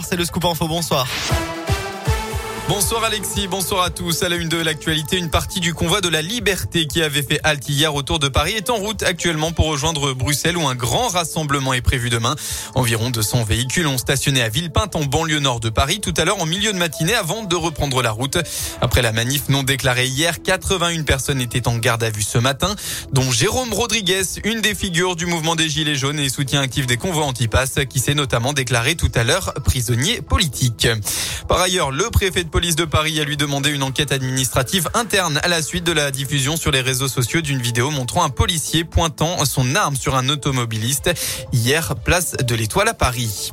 C'est le scoop info, bonsoir. Bonsoir Alexis, bonsoir à tous. À la une de l'actualité, une partie du convoi de la liberté qui avait fait halte hier autour de Paris est en route actuellement pour rejoindre Bruxelles où un grand rassemblement est prévu demain. Environ 200 véhicules ont stationné à Villepinte en banlieue nord de Paris tout à l'heure en milieu de matinée avant de reprendre la route. Après la manif non déclarée hier, 81 personnes étaient en garde à vue ce matin, dont Jérôme Rodriguez, une des figures du mouvement des Gilets jaunes et soutien actif des convois anti-pass qui s'est notamment déclaré tout à l'heure prisonnier politique. Par ailleurs, le préfet de police de Paris a lui demandé une enquête administrative interne à la suite de la diffusion sur les réseaux sociaux d'une vidéo montrant un policier pointant son arme sur un automobiliste hier place de l'Étoile à Paris.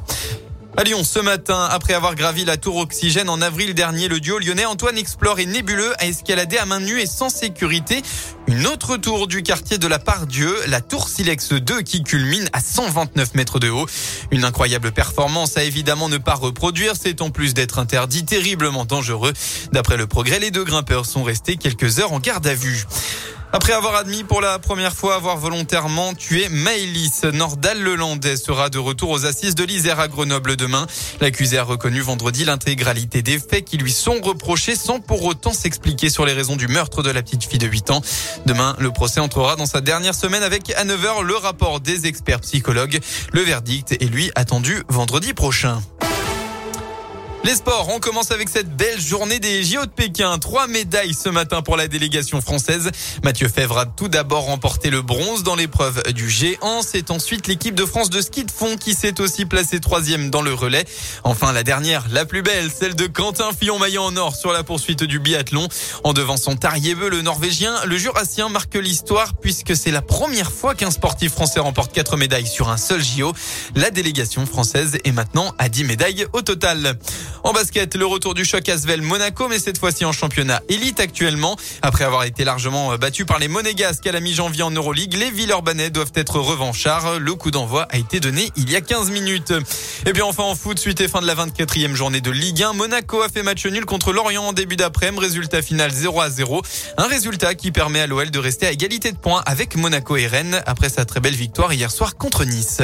À Lyon, ce matin, après avoir gravi la tour Oxygène en avril dernier, le duo lyonnais Antoine Explore et Nébuleux a escaladé à main nue et sans sécurité une autre tour du quartier de la Pardieu, la tour Silex 2 qui culmine à 129 mètres de haut. Une incroyable performance à évidemment ne pas reproduire, c'est en plus d'être interdit terriblement dangereux. D'après le progrès, les deux grimpeurs sont restés quelques heures en garde à vue. Après avoir admis pour la première fois avoir volontairement tué Maëlys, Nordal Lelandais sera de retour aux assises de l'Isère à Grenoble demain. L'accusé a reconnu vendredi l'intégralité des faits qui lui sont reprochés sans pour autant s'expliquer sur les raisons du meurtre de la petite fille de 8 ans. Demain, le procès entrera dans sa dernière semaine avec à 9h le rapport des experts psychologues. Le verdict est lui attendu vendredi prochain. Les sports, on commence avec cette belle journée des JO de Pékin. Trois médailles ce matin pour la délégation française. Mathieu Fèvre a tout d'abord remporté le bronze dans l'épreuve du géant. C'est ensuite l'équipe de France de ski de fond qui s'est aussi placée troisième dans le relais. Enfin, la dernière, la plus belle, celle de Quentin Fillon-Maillan en or sur la poursuite du biathlon. En devançant Tarjebeu, le Norvégien, le Jurassien marque l'histoire puisque c'est la première fois qu'un sportif français remporte quatre médailles sur un seul JO. La délégation française est maintenant à 10 médailles au total. En basket, le retour du choc Asvel Monaco, mais cette fois-ci en championnat élite actuellement. Après avoir été largement battu par les Monégasques à la mi-janvier en Euroleague, les Villeurbanais doivent être revanchards. Le coup d'envoi a été donné il y a 15 minutes. Et bien enfin en foot, suite et fin de la 24e journée de Ligue 1, Monaco a fait match nul contre Lorient en début d'après-midi. Résultat final 0 à 0. Un résultat qui permet à l'OL de rester à égalité de points avec Monaco et Rennes après sa très belle victoire hier soir contre Nice.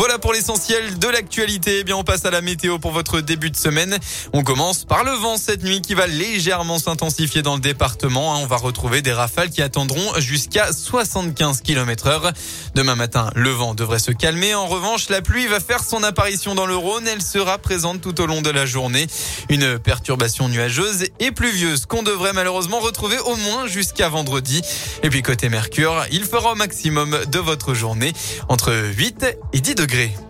Voilà pour l'essentiel de l'actualité. Eh bien, on passe à la météo pour votre début de semaine. On commence par le vent cette nuit qui va légèrement s'intensifier dans le département. On va retrouver des rafales qui attendront jusqu'à 75 km heure. Demain matin, le vent devrait se calmer. En revanche, la pluie va faire son apparition dans le Rhône. Elle sera présente tout au long de la journée. Une perturbation nuageuse et pluvieuse qu'on devrait malheureusement retrouver au moins jusqu'à vendredi. Et puis côté Mercure, il fera au maximum de votre journée entre 8 et 10 degrés.